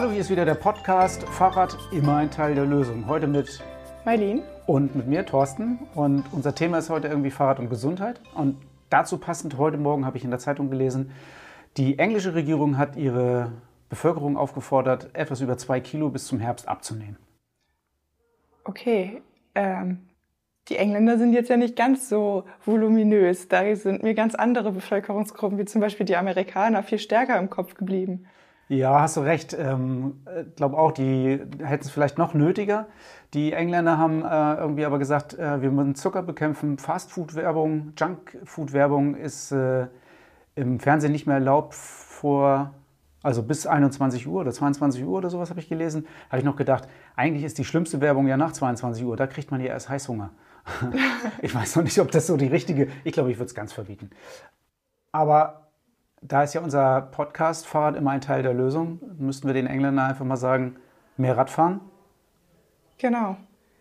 Hallo, hier ist wieder der Podcast Fahrrad immer ein Teil der Lösung. Heute mit Mailin und mit mir, Thorsten. Und unser Thema ist heute irgendwie Fahrrad und Gesundheit. Und dazu passend, heute Morgen habe ich in der Zeitung gelesen, die englische Regierung hat ihre Bevölkerung aufgefordert, etwas über zwei Kilo bis zum Herbst abzunehmen. Okay, ähm, die Engländer sind jetzt ja nicht ganz so voluminös. Da sind mir ganz andere Bevölkerungsgruppen, wie zum Beispiel die Amerikaner, viel stärker im Kopf geblieben. Ja, hast du recht. Ich ähm, glaube auch, die hätten es vielleicht noch nötiger. Die Engländer haben äh, irgendwie aber gesagt, äh, wir müssen Zucker bekämpfen. Fastfood-Werbung, Junkfood-Werbung ist äh, im Fernsehen nicht mehr erlaubt vor, also bis 21 Uhr oder 22 Uhr oder sowas habe ich gelesen. Habe ich noch gedacht, eigentlich ist die schlimmste Werbung ja nach 22 Uhr. Da kriegt man ja erst Heißhunger. ich weiß noch nicht, ob das so die richtige, ich glaube, ich würde es ganz verbieten. Aber da ist ja unser Podcast Fahrrad immer ein Teil der Lösung. Müssten wir den Engländern einfach mal sagen, mehr Radfahren? Genau.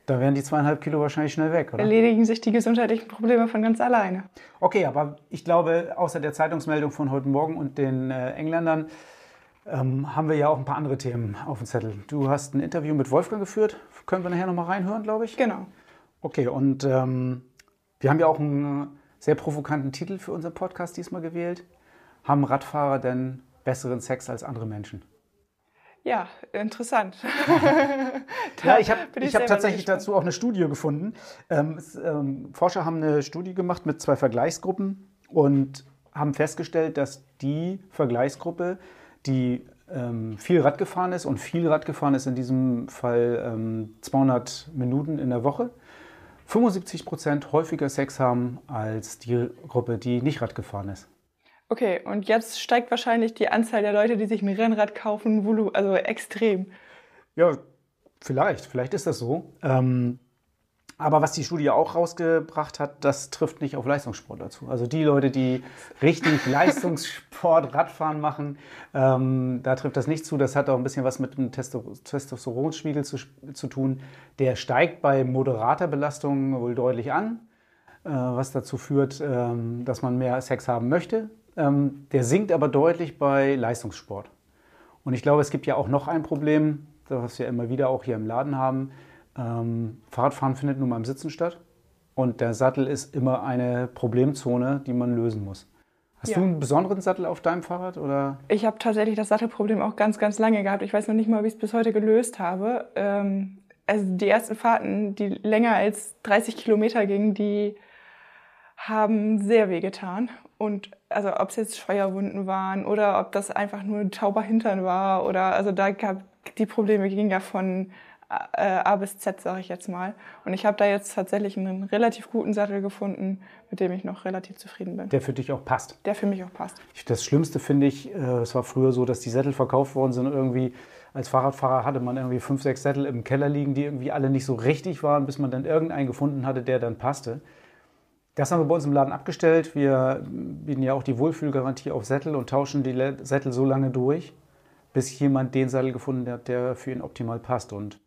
Da wären die zweieinhalb Kilo wahrscheinlich schnell weg, oder? Erledigen sich die gesundheitlichen Probleme von ganz alleine. Okay, aber ich glaube, außer der Zeitungsmeldung von heute Morgen und den äh, Engländern ähm, haben wir ja auch ein paar andere Themen auf dem Zettel. Du hast ein Interview mit Wolfgang geführt. Können wir nachher nochmal reinhören, glaube ich? Genau. Okay, und ähm, wir haben ja auch einen sehr provokanten Titel für unseren Podcast diesmal gewählt. Haben Radfahrer denn besseren Sex als andere Menschen? Ja, interessant. ja, ich habe hab tatsächlich gespannt. dazu auch eine Studie gefunden. Ähm, es, ähm, Forscher haben eine Studie gemacht mit zwei Vergleichsgruppen und haben festgestellt, dass die Vergleichsgruppe, die ähm, viel Rad gefahren ist und viel Rad gefahren ist in diesem Fall 200 ähm, Minuten in der Woche, 75 Prozent häufiger Sex haben als die Gruppe, die nicht Rad gefahren ist. Okay, und jetzt steigt wahrscheinlich die Anzahl der Leute, die sich ein Rennrad kaufen, also extrem. Ja, vielleicht, vielleicht ist das so. Ähm, aber was die Studie auch rausgebracht hat, das trifft nicht auf Leistungssport dazu. Also die Leute, die richtig Leistungssport, Radfahren machen, ähm, da trifft das nicht zu. Das hat auch ein bisschen was mit dem Testosteronspiegel zu, zu tun. Der steigt bei moderater Belastung wohl deutlich an, äh, was dazu führt, ähm, dass man mehr Sex haben möchte. Ähm, der sinkt aber deutlich bei Leistungssport. Und ich glaube, es gibt ja auch noch ein Problem, das wir immer wieder auch hier im Laden haben ähm, Fahrradfahren findet nun mal im Sitzen statt und der Sattel ist immer eine Problemzone, die man lösen muss. Hast ja. du einen besonderen Sattel auf deinem Fahrrad? Oder? Ich habe tatsächlich das Sattelproblem auch ganz, ganz lange gehabt. Ich weiß noch nicht mal, wie ich es bis heute gelöst habe. Ähm, also die ersten Fahrten, die länger als 30 Kilometer gingen, die haben sehr weh getan. Und also ob es jetzt Feuerwunden waren oder ob das einfach nur ein tauber Hintern war oder also da gab die Probleme gingen ja von äh, A bis Z, sage ich jetzt mal. Und ich habe da jetzt tatsächlich einen relativ guten Sattel gefunden, mit dem ich noch relativ zufrieden bin. Der für dich auch passt. Der für mich auch passt. Das Schlimmste finde ich, äh, es war früher so, dass die Sättel verkauft worden sind. Irgendwie als Fahrradfahrer hatte man irgendwie fünf, sechs Sättel im Keller liegen, die irgendwie alle nicht so richtig waren, bis man dann irgendeinen gefunden hatte, der dann passte. Das haben wir bei uns im Laden abgestellt. Wir bieten ja auch die Wohlfühlgarantie auf Sättel und tauschen die Sättel so lange durch, bis jemand den Sattel gefunden hat, der für ihn optimal passt. Und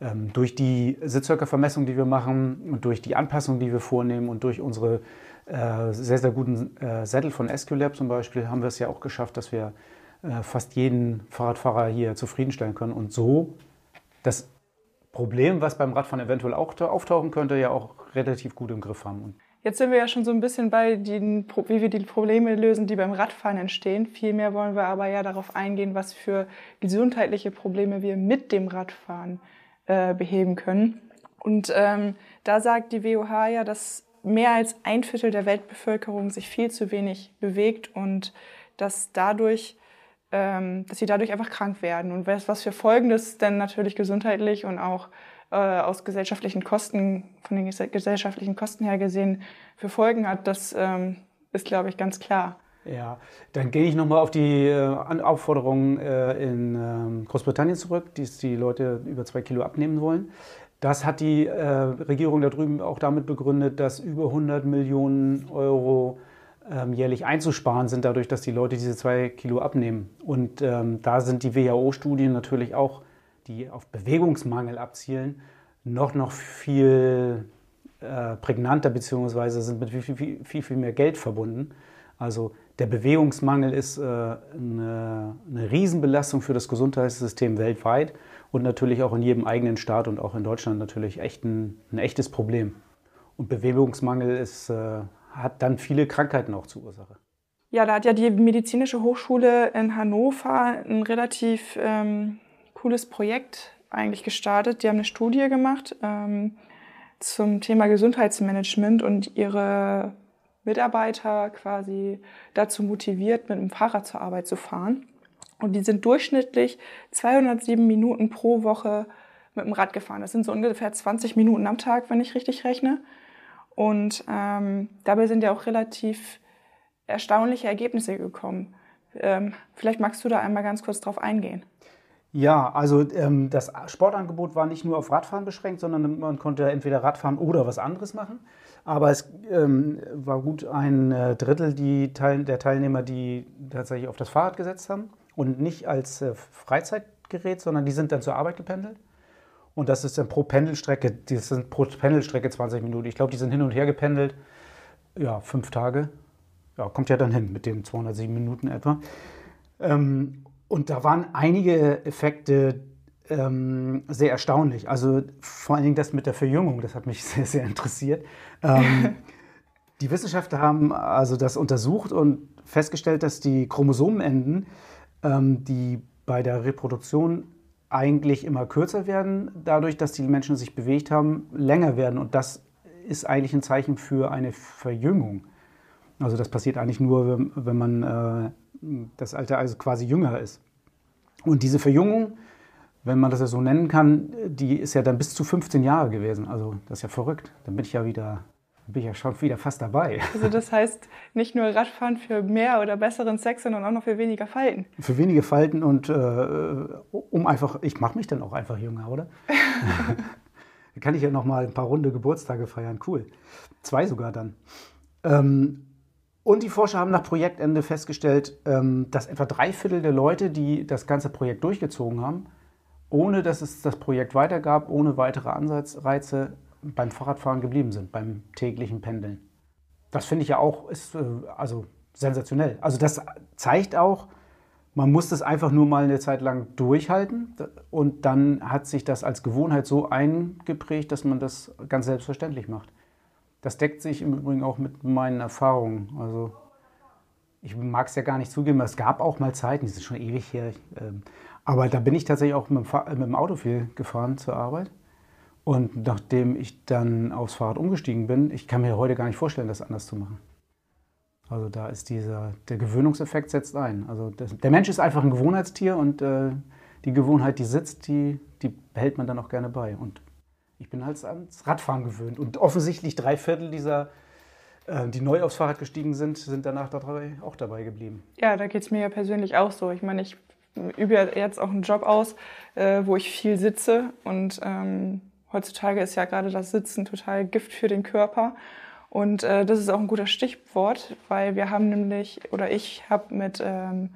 ähm, durch die Sitzhöckervermessung, die wir machen und durch die Anpassung, die wir vornehmen und durch unsere äh, sehr, sehr guten äh, Sättel von Esculap zum Beispiel, haben wir es ja auch geschafft, dass wir äh, fast jeden Fahrradfahrer hier zufriedenstellen können und so das Problem, was beim Radfahren eventuell auch auftauchen könnte, ja auch relativ gut im Griff haben. Und Jetzt sind wir ja schon so ein bisschen bei, den, wie wir die Probleme lösen, die beim Radfahren entstehen. Vielmehr wollen wir aber ja darauf eingehen, was für gesundheitliche Probleme wir mit dem Radfahren äh, beheben können. Und ähm, da sagt die WOH ja, dass mehr als ein Viertel der Weltbevölkerung sich viel zu wenig bewegt und dass dadurch ähm, dass sie dadurch einfach krank werden. Und was, für Folgen das denn natürlich gesundheitlich und auch äh, aus gesellschaftlichen Kosten, von den gesellschaftlichen Kosten her gesehen, für Folgen hat, das ähm, ist, glaube ich, ganz klar. Ja, dann gehe ich nochmal auf die äh, Aufforderung äh, in ähm, Großbritannien zurück, die die Leute über zwei Kilo abnehmen wollen. Das hat die äh, Regierung da drüben auch damit begründet, dass über 100 Millionen Euro ähm, jährlich einzusparen sind, dadurch, dass die Leute diese zwei Kilo abnehmen. Und ähm, da sind die WHO-Studien natürlich auch, die auf Bewegungsmangel abzielen, noch, noch viel äh, prägnanter, beziehungsweise sind mit viel, viel, viel, viel mehr Geld verbunden. Also der Bewegungsmangel ist äh, eine, eine Riesenbelastung für das Gesundheitssystem weltweit und natürlich auch in jedem eigenen Staat und auch in Deutschland natürlich echt ein, ein echtes Problem. Und Bewegungsmangel ist, äh, hat dann viele Krankheiten auch zur Ursache. Ja, da hat ja die Medizinische Hochschule in Hannover ein relativ ähm, cooles Projekt eigentlich gestartet. Die haben eine Studie gemacht ähm, zum Thema Gesundheitsmanagement und ihre Mitarbeiter quasi dazu motiviert, mit dem Fahrrad zur Arbeit zu fahren. Und die sind durchschnittlich 207 Minuten pro Woche mit dem Rad gefahren. Das sind so ungefähr 20 Minuten am Tag, wenn ich richtig rechne. Und ähm, dabei sind ja auch relativ erstaunliche Ergebnisse gekommen. Ähm, vielleicht magst du da einmal ganz kurz drauf eingehen. Ja, also ähm, das Sportangebot war nicht nur auf Radfahren beschränkt, sondern man konnte entweder Radfahren oder was anderes machen. Aber es ähm, war gut ein äh, Drittel die Teil der Teilnehmer, die tatsächlich auf das Fahrrad gesetzt haben und nicht als äh, Freizeitgerät, sondern die sind dann zur Arbeit gependelt. Und das ist dann pro Pendelstrecke, das sind pro Pendelstrecke 20 Minuten. Ich glaube, die sind hin und her gependelt, ja, fünf Tage. Ja, kommt ja dann hin mit den 207 Minuten etwa. Ähm, und da waren einige Effekte ähm, sehr erstaunlich. Also vor allen Dingen das mit der Verjüngung, das hat mich sehr, sehr interessiert. Ähm, die Wissenschaftler haben also das untersucht und festgestellt, dass die Chromosomenenden, ähm, die bei der Reproduktion eigentlich immer kürzer werden, dadurch, dass die Menschen sich bewegt haben, länger werden. Und das ist eigentlich ein Zeichen für eine Verjüngung. Also das passiert eigentlich nur, wenn, wenn man äh, das Alter also quasi jünger ist. Und diese Verjüngung, wenn man das ja so nennen kann, die ist ja dann bis zu 15 Jahre gewesen. Also das ist ja verrückt. Dann bin ich ja wieder, bin ich ja schon wieder fast dabei. Also das heißt nicht nur Radfahren für mehr oder besseren Sex, sondern auch noch für weniger Falten. Für wenige Falten und äh, um einfach, ich mache mich dann auch einfach jünger, oder? dann kann ich ja noch mal ein paar runde Geburtstage feiern. Cool. Zwei sogar dann. Ähm, und die Forscher haben nach Projektende festgestellt, ähm, dass etwa drei Viertel der Leute, die das ganze Projekt durchgezogen haben, ohne dass es das Projekt weitergab, ohne weitere Ansatzreize beim Fahrradfahren geblieben sind, beim täglichen Pendeln. Das finde ich ja auch ist, äh, also sensationell. Also das zeigt auch, man muss das einfach nur mal eine Zeit lang durchhalten und dann hat sich das als Gewohnheit so eingeprägt, dass man das ganz selbstverständlich macht. Das deckt sich im Übrigen auch mit meinen Erfahrungen. Also ich mag es ja gar nicht zugeben, es gab auch mal Zeiten, die sind schon ewig her, ähm, aber da bin ich tatsächlich auch mit dem, Auto viel gefahren zur Arbeit. Und nachdem ich dann aufs Fahrrad umgestiegen bin, ich kann mir heute gar nicht vorstellen, das anders zu machen. Also da ist dieser, der Gewöhnungseffekt setzt ein. Also das, der Mensch ist einfach ein Gewohnheitstier und äh, die Gewohnheit, die sitzt, die, die behält man dann auch gerne bei. Und ich bin halt ans Radfahren gewöhnt. Und offensichtlich drei Viertel dieser, äh, die neu aufs Fahrrad gestiegen sind, sind danach auch dabei geblieben. Ja, da geht es mir ja persönlich auch so. Ich meine, ich übe jetzt auch einen Job aus, äh, wo ich viel sitze. Und ähm, heutzutage ist ja gerade das Sitzen total Gift für den Körper. Und äh, das ist auch ein guter Stichwort, weil wir haben nämlich, oder ich habe mit ähm,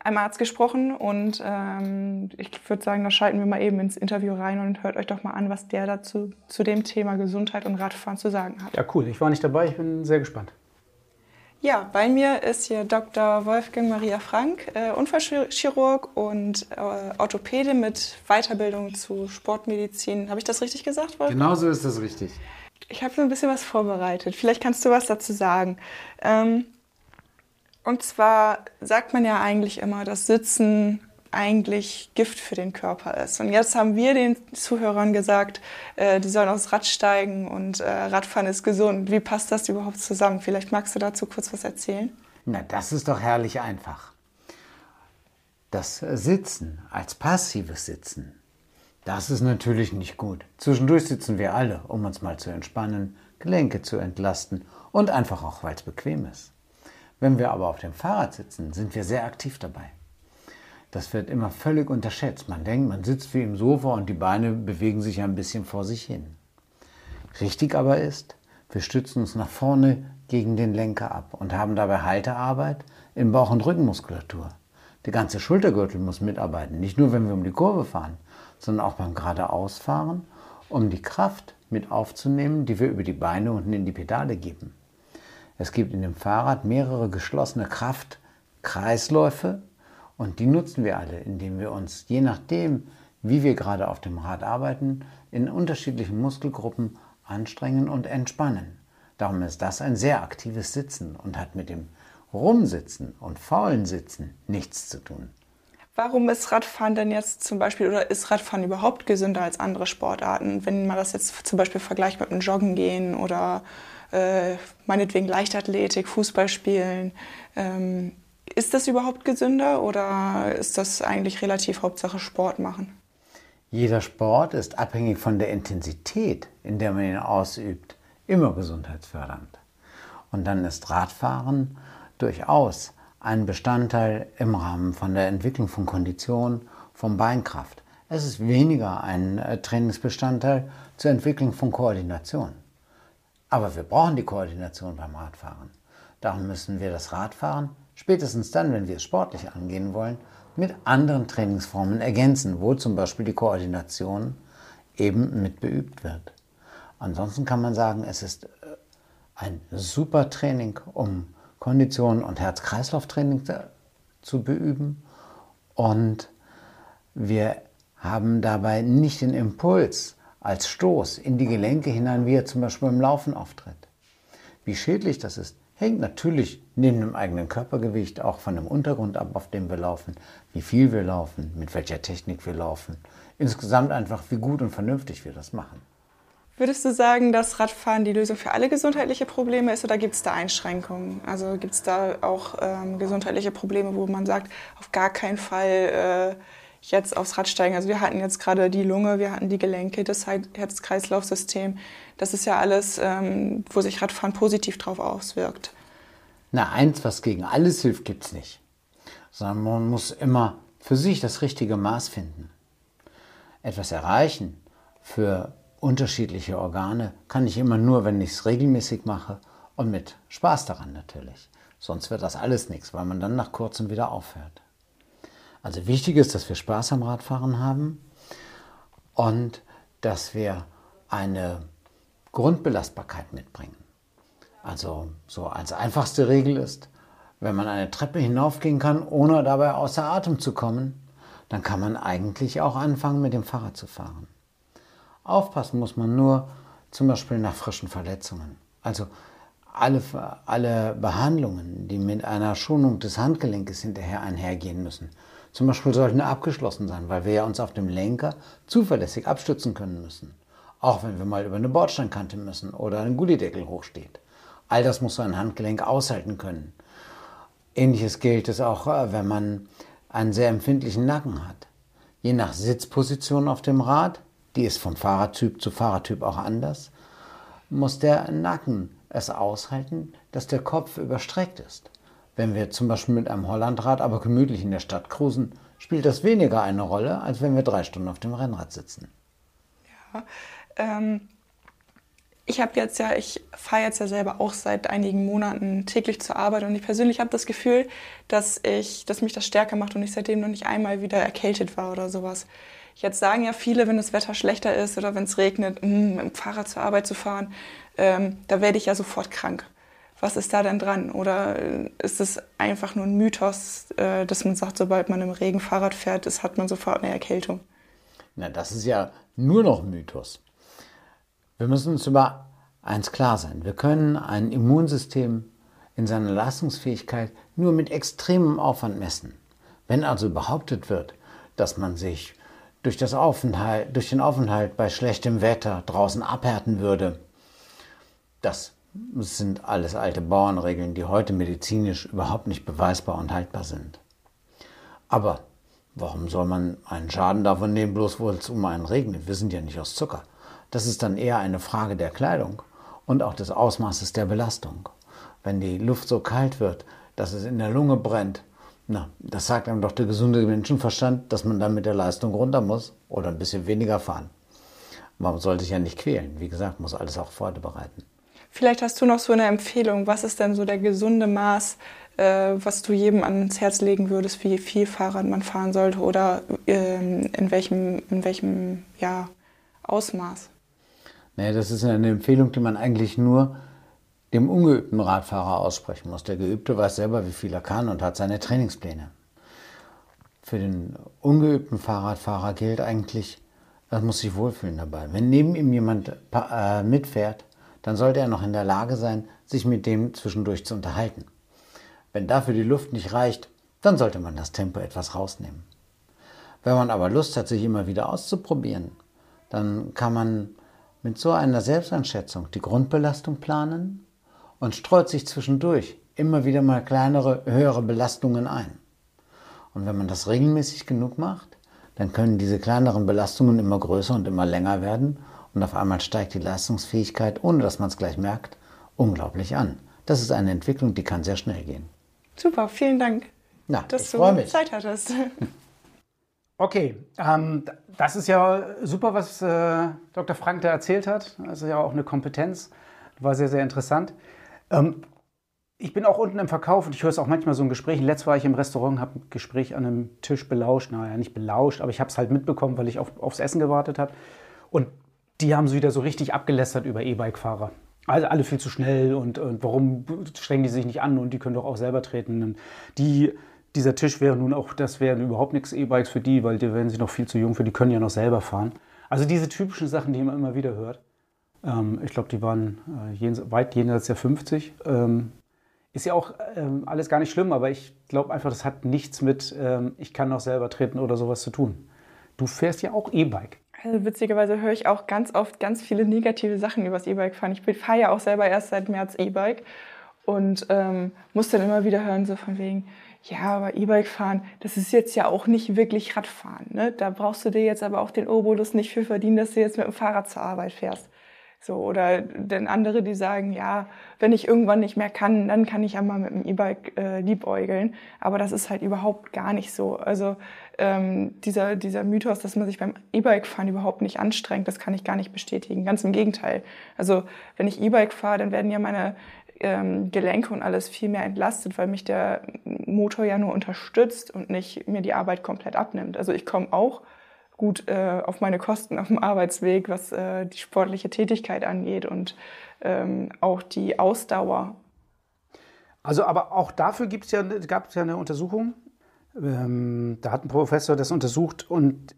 einem Arzt gesprochen und ähm, ich würde sagen, da schalten wir mal eben ins Interview rein und hört euch doch mal an, was der dazu zu dem Thema Gesundheit und Radfahren zu sagen hat. Ja, cool. Ich war nicht dabei, ich bin sehr gespannt. Ja, bei mir ist hier Dr. Wolfgang Maria Frank, äh, Unfallchirurg und äh, Orthopäde mit Weiterbildung zu Sportmedizin. Habe ich das richtig gesagt, Wolfgang? Genau so ist das richtig. Ich habe so ein bisschen was vorbereitet. Vielleicht kannst du was dazu sagen. Ähm, und zwar sagt man ja eigentlich immer, dass Sitzen eigentlich Gift für den Körper ist. Und jetzt haben wir den Zuhörern gesagt, äh, die sollen aufs Rad steigen und äh, Radfahren ist gesund. Wie passt das überhaupt zusammen? Vielleicht magst du dazu kurz was erzählen? Na, das ist doch herrlich einfach. Das Sitzen als passives Sitzen, das ist natürlich nicht gut. Zwischendurch sitzen wir alle, um uns mal zu entspannen, Gelenke zu entlasten und einfach auch, weil es bequem ist. Wenn wir aber auf dem Fahrrad sitzen, sind wir sehr aktiv dabei. Das wird immer völlig unterschätzt. Man denkt, man sitzt wie im Sofa und die Beine bewegen sich ein bisschen vor sich hin. Richtig aber ist, wir stützen uns nach vorne gegen den Lenker ab und haben dabei Haltearbeit in Bauch- und Rückenmuskulatur. Der ganze Schultergürtel muss mitarbeiten, nicht nur wenn wir um die Kurve fahren, sondern auch beim Es gibt in dem Fahrrad mehrere geschlossene Kraftkreisläufe und die nutzen wir alle, indem wir uns, je nachdem, wie wir gerade auf dem Rad arbeiten, in unterschiedlichen Muskelgruppen anstrengen und entspannen. Darum ist das ein sehr aktives Sitzen und hat mit dem Rumsitzen und faulen Sitzen nichts zu tun. Warum ist Radfahren denn jetzt zum Beispiel oder ist Radfahren überhaupt gesünder als andere Sportarten? Wenn man das jetzt zum Beispiel vergleicht mit dem Joggen gehen oder äh, meinetwegen Leichtathletik, Fußball spielen, ähm, ist das überhaupt gesünder oder ist das eigentlich relativ Hauptsache Sport machen? Jeder Sport ist abhängig von der Intensität, in der man ihn ausübt, immer gesundheitsfördernd. Und dann ist Radfahren durchaus ein Bestandteil im Rahmen von der Entwicklung von Kondition, von Beinkraft. Es ist weniger ein äh, Trainingsbestandteil zur Entwicklung von Koordination. Aber wir brauchen die Koordination beim Radfahren. Darum müssen wir das Radfahren, spätestens dann, wenn wir es sportlich angehen wollen, mit anderen Trainingsformen ergänzen, wo zum Beispiel die Koordination eben mit beübt wird. Ansonsten kann man sagen, es ist äh, ein super Training, um Kondition und Herz-Kreislauf-Training zu beüben. Und wir haben dabei nicht den Impuls als Stoß in die Gelenke hinein, wie er zum Beispiel beim Laufen auftritt. Wie schädlich das ist, hängt natürlich neben dem eigenen Körpergewicht auch von dem Untergrund ab, auf dem wir laufen, wie viel wir laufen, mit welcher Technik wir laufen. Insgesamt einfach, wie gut und vernünftig wir das machen. Würdest du sagen, dass Radfahren die Lösung für alle gesundheitliche Probleme ist oder gibt es da Einschränkungen? Also gibt es da auch ähm, gesundheitliche Probleme, wo man sagt, auf gar keinen Fall äh, jetzt aufs Rad steigen? Also wir hatten jetzt gerade die Lunge, wir hatten die Gelenke, das Herz-Kreislauf-System. Das ist ja alles, ähm, wo sich Radfahren positiv drauf auswirkt. Na, eins, was gegen alles hilft, gibt es nicht. Sondern man muss immer für sich das richtige Maß finden. Etwas erreichen für unterschiedliche Organe kann ich immer nur, wenn ich es regelmäßig mache und mit Spaß daran natürlich. Sonst wird das alles nichts, weil man dann nach kurzem wieder aufhört. Also wichtig ist, dass wir Spaß am Radfahren haben und dass wir eine Grundbelastbarkeit mitbringen. Also so als einfachste Regel ist, wenn man eine Treppe hinaufgehen kann, ohne dabei außer Atem zu kommen, dann kann man eigentlich auch anfangen, mit dem Fahrrad zu fahren. Aufpassen muss man nur zum Beispiel nach frischen Verletzungen. Also alle, alle Behandlungen, die mit einer Schonung des Handgelenkes hinterher einhergehen müssen, zum Beispiel sollten abgeschlossen sein, weil wir ja uns auf dem Lenker zuverlässig abstützen können müssen. Auch wenn wir mal über eine Bordsteinkante müssen oder ein Gullideckel hochsteht. All das muss so ein Handgelenk aushalten können. Ähnliches gilt es auch, äh, wenn man einen sehr empfindlichen Nacken hat. Je nach Sitzposition auf dem Rad die ist vom Fahrertyp zu Fahrertyp auch anders, muss der Nacken es aushalten, dass der Kopf überstreckt ist. Wenn wir zum Beispiel mit einem Hollandrad aber gemütlich in der Stadt cruisen, spielt das weniger eine Rolle, als wenn wir drei Stunden auf dem Rennrad sitzen. Ja, ähm, ich habe jetzt ja, ich fahre jetzt ja selber auch seit einigen Monaten täglich zur Arbeit und ich persönlich habe das Gefühl, dass ich, dass mich das stärker macht und ich seitdem noch nicht einmal wieder erkältet war oder sowas. Jetzt sagen ja viele, wenn das Wetter schlechter ist oder wenn es regnet, mh, mm, mit dem Fahrrad zur Arbeit zu fahren, ähm, da werde ich ja sofort krank. Was ist da denn dran? Oder äh, ist es einfach nur ein Mythos, äh, dass man sagt, sobald man im Regen Fahrrad fährt, ist, hat man sofort eine Erkältung? Na, das ist ja nur noch Mythos. Wir müssen uns über eins klar sein. Wir können ein Immunsystem in seiner Leistungsfähigkeit nur mit extremem Aufwand messen. Wenn also behauptet wird, dass man sich durch, das Aufenthalt, durch den Aufenthalt bei schlechtem Wetter draußen abhärten würde. Das sind alles alte Bauernregeln, die heute medizinisch überhaupt nicht beweisbar und haltbar sind. Aber warum soll man einen Schaden davon nehmen, bloß wo es um einen regnet? Wir sind ja nicht aus Zucker. Das ist dann eher eine Frage der Kleidung und auch des Ausmaßes der Belastung. Wenn die Luft so kalt wird, dass es in der Lunge brennt, na, das sagt einem doch der gesunde Menschenverstand, dass man dann mit der Leistung runter muss oder ein bisschen weniger fahren. Man soll sich ja nicht quälen. Wie gesagt, muss alles auch vorbereiten. Vielleicht hast du noch so eine Empfehlung. Was ist denn so der gesunde Maß, äh, was du jedem ans Herz legen würdest, wie viel Fahrrad man fahren sollte oder äh, in welchem, in welchem ja, Ausmaß? Nee, das ist eine Empfehlung, die man eigentlich nur dem ungeübten Radfahrer aussprechen muss. Der Geübte weiß selber, wie viel er kann und hat seine Trainingspläne. Für den ungeübten Fahrradfahrer gilt eigentlich, er muss sich wohlfühlen dabei. Wenn neben ihm jemand äh, mitfährt, dann sollte er noch in der Lage sein, sich mit dem zwischendurch zu unterhalten. Wenn dafür die Luft nicht reicht, dann sollte man das Tempo etwas rausnehmen. Wenn man aber Lust hat, sich immer wieder auszuprobieren, dann kann man mit so einer Selbsteinschätzung die Grundbelastung planen und streut sich zwischendurch immer wieder mal kleinere, höhere Belastungen ein. Und wenn man das regelmäßig genug macht, dann können diese kleineren Belastungen immer größer und immer länger werden und auf einmal steigt die Leistungsfähigkeit, ohne dass man es gleich merkt, unglaublich an. Das ist eine Entwicklung, die kann sehr schnell gehen. Super, vielen Dank, Na, dass ich du freue mich. Zeit hattest. Okay, ähm, das ist ja super, was äh, Dr. Frank da erzählt hat. Das ist ja auch eine Kompetenz. War sehr, sehr interessant. Ähm, ich bin auch unten im Verkauf und ich höre es auch manchmal so in Gesprächen. Letztes war ich im Restaurant, habe ein Gespräch an einem Tisch belauscht. Naja, nicht belauscht, aber ich habe es halt mitbekommen, weil ich auf, aufs Essen gewartet habe. Und die haben so wieder so richtig abgelästert über E-Bike-Fahrer. Also alle viel zu schnell und, und warum strengen die sich nicht an und die können doch auch selber treten. Und die, dieser Tisch wäre nun auch, das wären überhaupt nichts E-Bikes für die, weil die werden sich noch viel zu jung für, die können ja noch selber fahren. Also diese typischen Sachen, die man immer wieder hört. Ähm, ich glaube, die waren äh, jens, weit jenseits der 50. Ähm, ist ja auch ähm, alles gar nicht schlimm, aber ich glaube einfach, das hat nichts mit, ähm, ich kann noch selber treten oder sowas zu tun. Du fährst ja auch E-Bike. Also witzigerweise höre ich auch ganz oft ganz viele negative Sachen über das E-Bike fahren. Ich fahre ja auch selber erst seit März E-Bike und ähm, muss dann immer wieder hören, so von wegen, ja, aber E-Bike fahren, das ist jetzt ja auch nicht wirklich Radfahren. Ne? Da brauchst du dir jetzt aber auch den Obolus nicht für verdienen, dass du jetzt mit dem Fahrrad zur Arbeit fährst. So, oder denn andere, die sagen, ja, wenn ich irgendwann nicht mehr kann, dann kann ich ja mal mit dem E-Bike äh, liebäugeln. Aber das ist halt überhaupt gar nicht so. Also ähm, dieser, dieser Mythos, dass man sich beim E-Bike-Fahren überhaupt nicht anstrengt, das kann ich gar nicht bestätigen. Ganz im Gegenteil. Also wenn ich E-Bike fahre, dann werden ja meine ähm, Gelenke und alles viel mehr entlastet, weil mich der Motor ja nur unterstützt und nicht mir die Arbeit komplett abnimmt. Also ich komme auch gut äh, auf meine Kosten auf dem Arbeitsweg, was äh, die sportliche Tätigkeit angeht und ähm, auch die Ausdauer. Also, aber auch dafür ja, gab es ja eine Untersuchung. Ähm, da hat ein Professor das untersucht und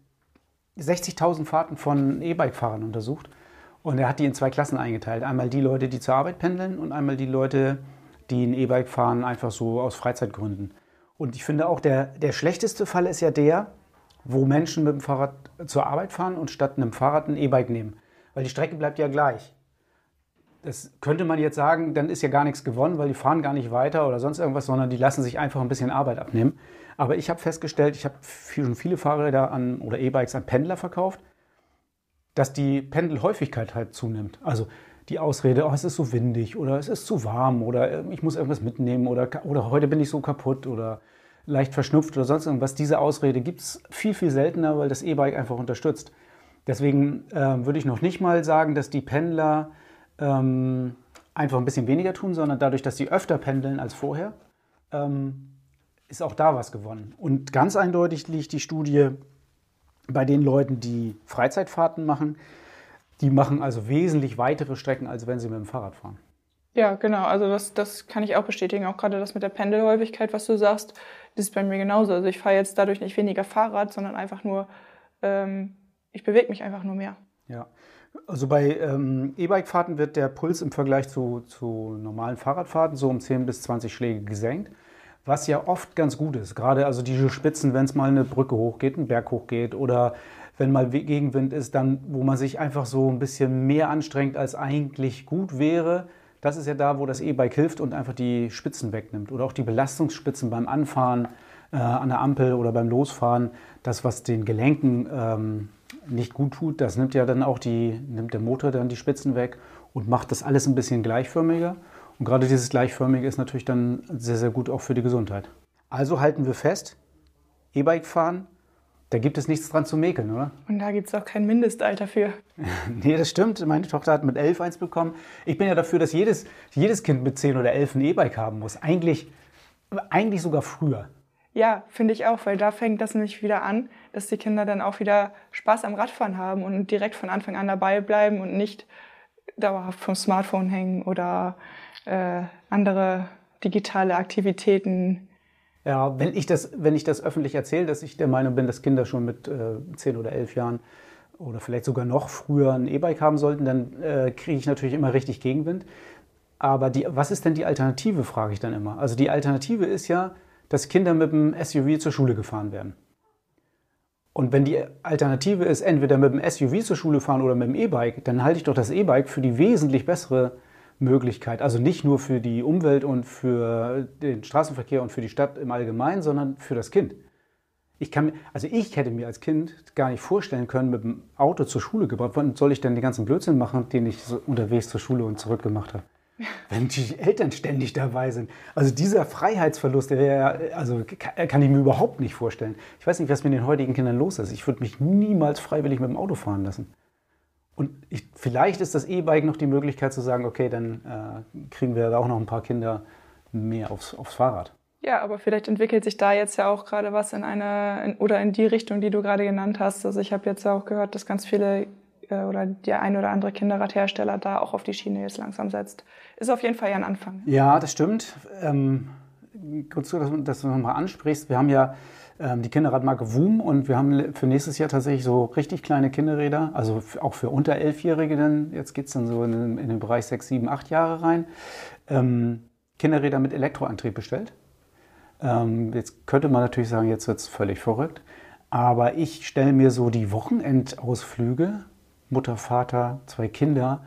60.000 Fahrten von E-Bike-Fahrern untersucht. Und er hat die in zwei Klassen eingeteilt. Einmal die Leute, die zur Arbeit pendeln und einmal die Leute, die ein E-Bike fahren, einfach so aus Freizeitgründen. Und ich finde auch, der, der schlechteste Fall ist ja der, wo Menschen mit dem Fahrrad zur Arbeit fahren und statt einem Fahrrad ein E-Bike nehmen. Weil die Strecke bleibt ja gleich. Das könnte man jetzt sagen, dann ist ja gar nichts gewonnen, weil die fahren gar nicht weiter oder sonst irgendwas, sondern die lassen sich einfach ein bisschen Arbeit abnehmen. Aber ich habe festgestellt, ich habe schon viele Fahrräder an, oder E-Bikes an Pendler verkauft, dass die Pendelhäufigkeit halt zunimmt. Also die Ausrede, oh, es ist so windig oder es ist zu warm oder ich muss irgendwas mitnehmen oder, oder heute bin ich so kaputt oder leicht verschnupft oder sonst irgendwas. Diese Ausrede gibt es viel, viel seltener, weil das E-Bike einfach unterstützt. Deswegen äh, würde ich noch nicht mal sagen, dass die Pendler ähm, einfach ein bisschen weniger tun, sondern dadurch, dass sie öfter pendeln als vorher, ähm, ist auch da was gewonnen. Und ganz eindeutig liegt die Studie bei den Leuten, die Freizeitfahrten machen. Die machen also wesentlich weitere Strecken, als wenn sie mit dem Fahrrad fahren. Ja, genau. Also das, das kann ich auch bestätigen. Auch gerade das mit der Pendelhäufigkeit, was du sagst, das ist bei mir genauso. Also ich fahre jetzt dadurch nicht weniger Fahrrad, sondern einfach nur, ähm, ich bewege mich einfach nur mehr. Ja. Also bei ähm, E-Bike-Fahrten wird der Puls im Vergleich zu, zu normalen Fahrradfahrten so um 10 bis 20 Schläge gesenkt, was ja oft ganz gut ist. Gerade also diese Spitzen, wenn es mal eine Brücke hochgeht, ein Berg hochgeht oder wenn mal Gegenwind ist, dann wo man sich einfach so ein bisschen mehr anstrengt, als eigentlich gut wäre. Das ist ja da, wo das E-Bike hilft und einfach die Spitzen wegnimmt oder auch die Belastungsspitzen beim Anfahren äh, an der Ampel oder beim Losfahren. Das, was den Gelenken ähm, nicht gut tut, das nimmt ja dann auch die, nimmt der Motor dann die Spitzen weg und macht das alles ein bisschen gleichförmiger. Und gerade dieses Gleichförmige ist natürlich dann sehr, sehr gut auch für die Gesundheit. Also halten wir fest, E-Bike fahren, da gibt es nichts dran zu mäkeln, oder? Und da gibt es auch kein Mindestalter für. nee, das stimmt. Meine Tochter hat mit elf eins bekommen. Ich bin ja dafür, dass jedes, jedes Kind mit zehn oder elf ein E-Bike haben muss. Eigentlich, eigentlich sogar früher. Ja, finde ich auch, weil da fängt das nämlich wieder an, dass die Kinder dann auch wieder Spaß am Radfahren haben und direkt von Anfang an dabei bleiben und nicht dauerhaft vom Smartphone hängen oder äh, andere digitale Aktivitäten. Ja, wenn ich das, wenn ich das öffentlich erzähle, dass ich der Meinung bin, dass Kinder schon mit äh, 10 oder 11 Jahren oder vielleicht sogar noch früher ein E-Bike haben sollten, dann äh, kriege ich natürlich immer richtig Gegenwind. Aber die, was ist denn die Alternative, frage ich dann immer. Also die Alternative ist ja, dass Kinder mit dem SUV zur Schule gefahren werden. Und wenn die Alternative ist, entweder mit dem SUV zur Schule fahren oder mit dem E-Bike, dann halte ich doch das E-Bike für die wesentlich bessere Möglichkeit. Also nicht nur für die Umwelt und für den Straßenverkehr und für die Stadt im Allgemeinen, sondern für das Kind. Ich kann, also ich hätte mir als Kind gar nicht vorstellen können, mit dem Auto zur Schule gebracht. Wann soll ich denn den ganzen Blödsinn machen, den ich so unterwegs zur Schule und zurück gemacht habe? Wenn die Eltern ständig dabei sind. Also dieser Freiheitsverlust, der wäre, also kann ich mir überhaupt nicht vorstellen. Ich weiß nicht, was mit den heutigen Kindern los ist. Ich würde mich niemals freiwillig mit dem Auto fahren lassen. Und ich, vielleicht ist das E-Bike noch die Möglichkeit zu sagen, okay, dann äh, kriegen wir da auch noch ein paar Kinder mehr aufs, aufs Fahrrad. Ja, aber vielleicht entwickelt sich da jetzt ja auch gerade was in eine in, oder in die Richtung, die du gerade genannt hast. Also ich habe jetzt auch gehört, dass ganz viele oder der ein oder andere Kinderradhersteller da auch auf die Schiene jetzt langsam setzt. Ist auf jeden Fall ja ein Anfang. Ja, das stimmt. Ähm, kurz, dass, du nochmal ansprichst. Wir haben ja ähm, die Kinderradmarke WUM und wir haben für nächstes Jahr tatsächlich so richtig kleine Kinderräder, also auch für unter Elfjährige dann, jetzt geht es dann so in den, in den, Bereich 6, 7, 8 Jahre rein, ähm, Kinderräder mit Elektroantrieb bestellt. Ähm, jetzt könnte man natürlich sagen, jetzt wird es völlig verrückt, aber ich stelle mir so die Wochenendausflüge, Mutter, Vater, zwei Kinder,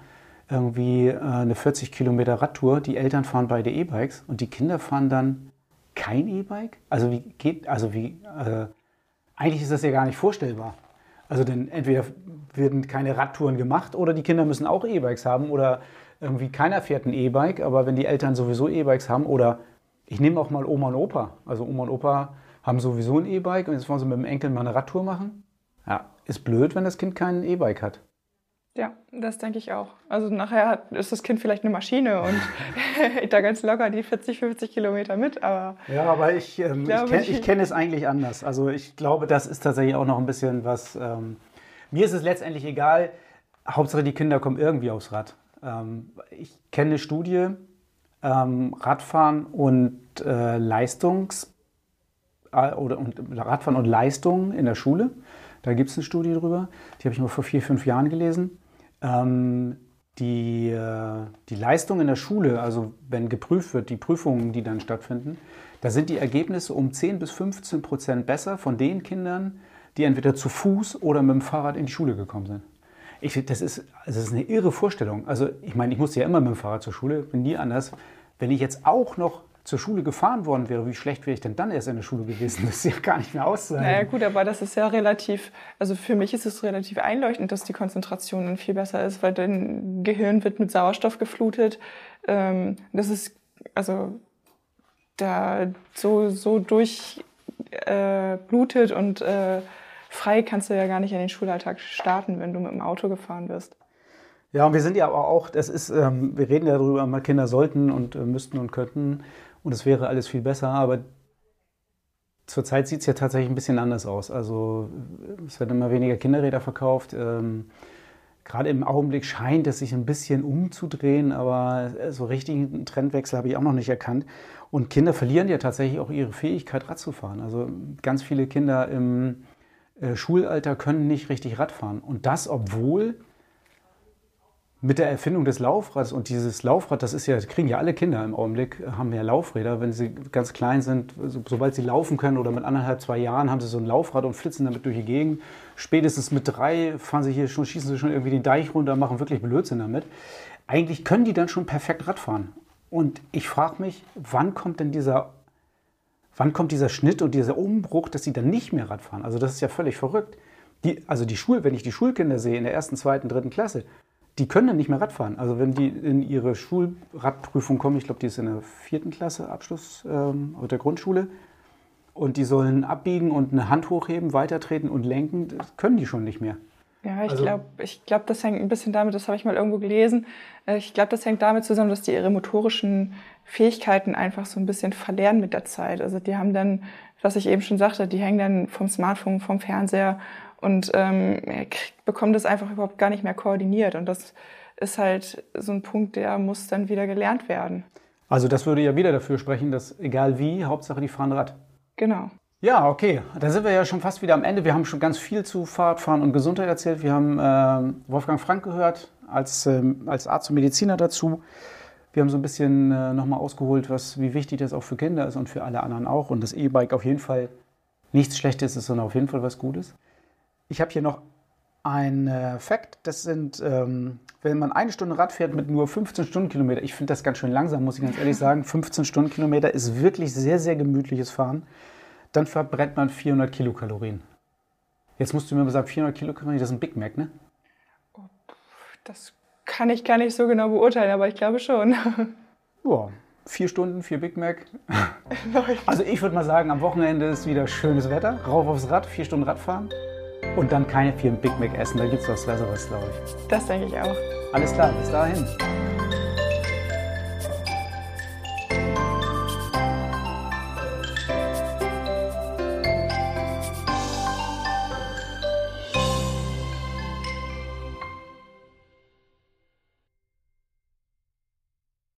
irgendwie äh, eine 40 Kilometer Radtour, die Eltern fahren beide E-Bikes und die Kinder fahren dann kein E-Bike? Also wie geht, also wie, äh, eigentlich ist das ja gar nicht vorstellbar. Also denn entweder werden keine Radtouren gemacht oder die Kinder müssen auch E-Bikes haben oder irgendwie keiner fährt ein E-Bike, aber wenn die Eltern sowieso E-Bikes haben oder ich nehme auch mal Oma und Opa. Also Oma und Opa haben sowieso ein E-Bike und jetzt wollen sie mit dem Enkel mal eine Radtour machen. Ja, ist blöd, wenn das Kind kein E-Bike hat. Ja, das denke ich auch. Also nachher ist das Kind vielleicht eine Maschine und da ganz locker die 40, 50 Kilometer mit, aber. Ja, aber ich, ähm, ich, kenne ich kenn es eigentlich anders. Also ich glaube, das ist tatsächlich auch noch ein bisschen was. Ähm, mir ist es letztendlich egal. Hauptsache die Kinder kommen irgendwie aufs Rad. Ähm, ich kenne eine Studie, ähm, Radfahren und äh, Leistungs äh, oder und Radfahren und Leistung in der Schule. Da gibt es eine Studie drüber. Die habe ich mal vor vier, fünf Jahren gelesen. Ähm, die, äh, die Leistung in der Schule, also wenn geprüft wird, die Prüfungen, die dann stattfinden, da sind die Ergebnisse um 10 bis 15 Prozent besser von den Kindern, die entweder zu Fuß oder mit dem Fahrrad in die Schule gekommen sind. Ich, das, ist, das ist eine irre Vorstellung. Also ich meine, ich musste ja immer mit dem Fahrrad zur Schule, bin nie anders. Wenn ich jetzt auch noch zur Schule gefahren worden wäre, wie schlecht wäre ich denn dann erst in der Schule gewesen? Das ist ja gar nicht mehr auszuhalten. Naja gut, aber das ist ja relativ, also für mich ist es relativ einleuchtend, dass die Konzentration dann viel besser ist, weil dein Gehirn wird mit Sauerstoff geflutet. Ähm, das ist, also da so, so durchblutet äh, und äh, frei kannst du ja gar nicht in den Schulalltag starten, wenn du mit dem Auto gefahren wirst. Ja, und wir sind ja aber auch, das ist, ähm, wir reden ja darüber, Kinder sollten und äh, müssten und könnten und es wäre alles viel besser, aber zurzeit sieht es ja tatsächlich ein bisschen anders aus. Also es werden immer weniger Kinderräder verkauft. Ähm, Gerade im Augenblick scheint es sich ein bisschen umzudrehen, aber so richtigen Trendwechsel habe ich auch noch nicht erkannt. Und Kinder verlieren ja tatsächlich auch ihre Fähigkeit, Rad zu fahren. Also ganz viele Kinder im äh, Schulalter können nicht richtig Rad fahren. Und das, obwohl mit der Erfindung des Laufrads und dieses Laufrad, das ist ja, kriegen ja alle Kinder im Augenblick, haben ja Laufräder, wenn sie ganz klein sind, so, sobald sie laufen können oder mit anderthalb, zwei Jahren haben sie so ein Laufrad und flitzen damit durch die Gegend. Spätestens mit drei fahren sie hier schon, schießen sie schon irgendwie den Deich runter, machen wirklich Blödsinn damit. Eigentlich können die dann schon perfekt Rad fahren. Und ich frage mich, wann kommt denn dieser, wann kommt dieser Schnitt und dieser Umbruch, dass sie dann nicht mehr Rad fahren? Also das ist ja völlig verrückt. Die, also die Schul, wenn ich die Schulkinder sehe in der ersten, zweiten, dritten Klasse, die können dann nicht mehr Radfahren. Also wenn die in ihre Schulradprüfung kommen, ich glaube, die ist in der vierten Klasse Abschluss ähm, der Grundschule, und die sollen abbiegen und eine Hand hochheben, weitertreten und lenken, das können die schon nicht mehr. Ja, ich also, glaube, ich glaub, das hängt ein bisschen damit, das habe ich mal irgendwo gelesen, äh, ich glaube, das hängt damit zusammen, dass die ihre motorischen Fähigkeiten einfach so ein bisschen verlernen mit der Zeit. Also die haben dann, was ich eben schon sagte, die hängen dann vom Smartphone, vom Fernseher und ähm, bekommen das einfach überhaupt gar nicht mehr koordiniert. Und das ist halt so ein Punkt, der muss dann wieder gelernt werden. Also das würde ja wieder dafür sprechen, dass egal wie, Hauptsache die fahren Rad. Genau. Ja, okay. Da sind wir ja schon fast wieder am Ende. Wir haben schon ganz viel zu Fahrradfahren und Gesundheit erzählt. Wir haben äh, Wolfgang Frank gehört als, ähm, als Arzt und Mediziner dazu. Wir haben so ein bisschen äh, nochmal ausgeholt, was, wie wichtig das auch für Kinder ist und für alle anderen auch. Und das E-Bike auf jeden Fall nichts Schlechtes ist, sondern auf jeden Fall was Gutes. Ich habe hier noch ein äh, Fakt. Das sind, ähm, wenn man eine Stunde Rad fährt mit nur 15 Stundenkilometer, ich finde das ganz schön langsam, muss ich ganz ehrlich sagen. 15 Stundenkilometer ist wirklich sehr, sehr gemütliches Fahren. Dann verbrennt man 400 Kilokalorien. Jetzt musst du mir mal sagen, 400 Kilokalorien, das ist ein Big Mac, ne? Das kann ich gar nicht so genau beurteilen, aber ich glaube schon. Ja, vier Stunden, vier Big Mac. Also ich würde mal sagen, am Wochenende ist wieder schönes Wetter. Rauf aufs Rad, vier Stunden Radfahren. Und dann keine vier Big Mac essen. Da gibt es was Besseres, glaube ich. Das denke ich auch. Alles klar, bis dahin.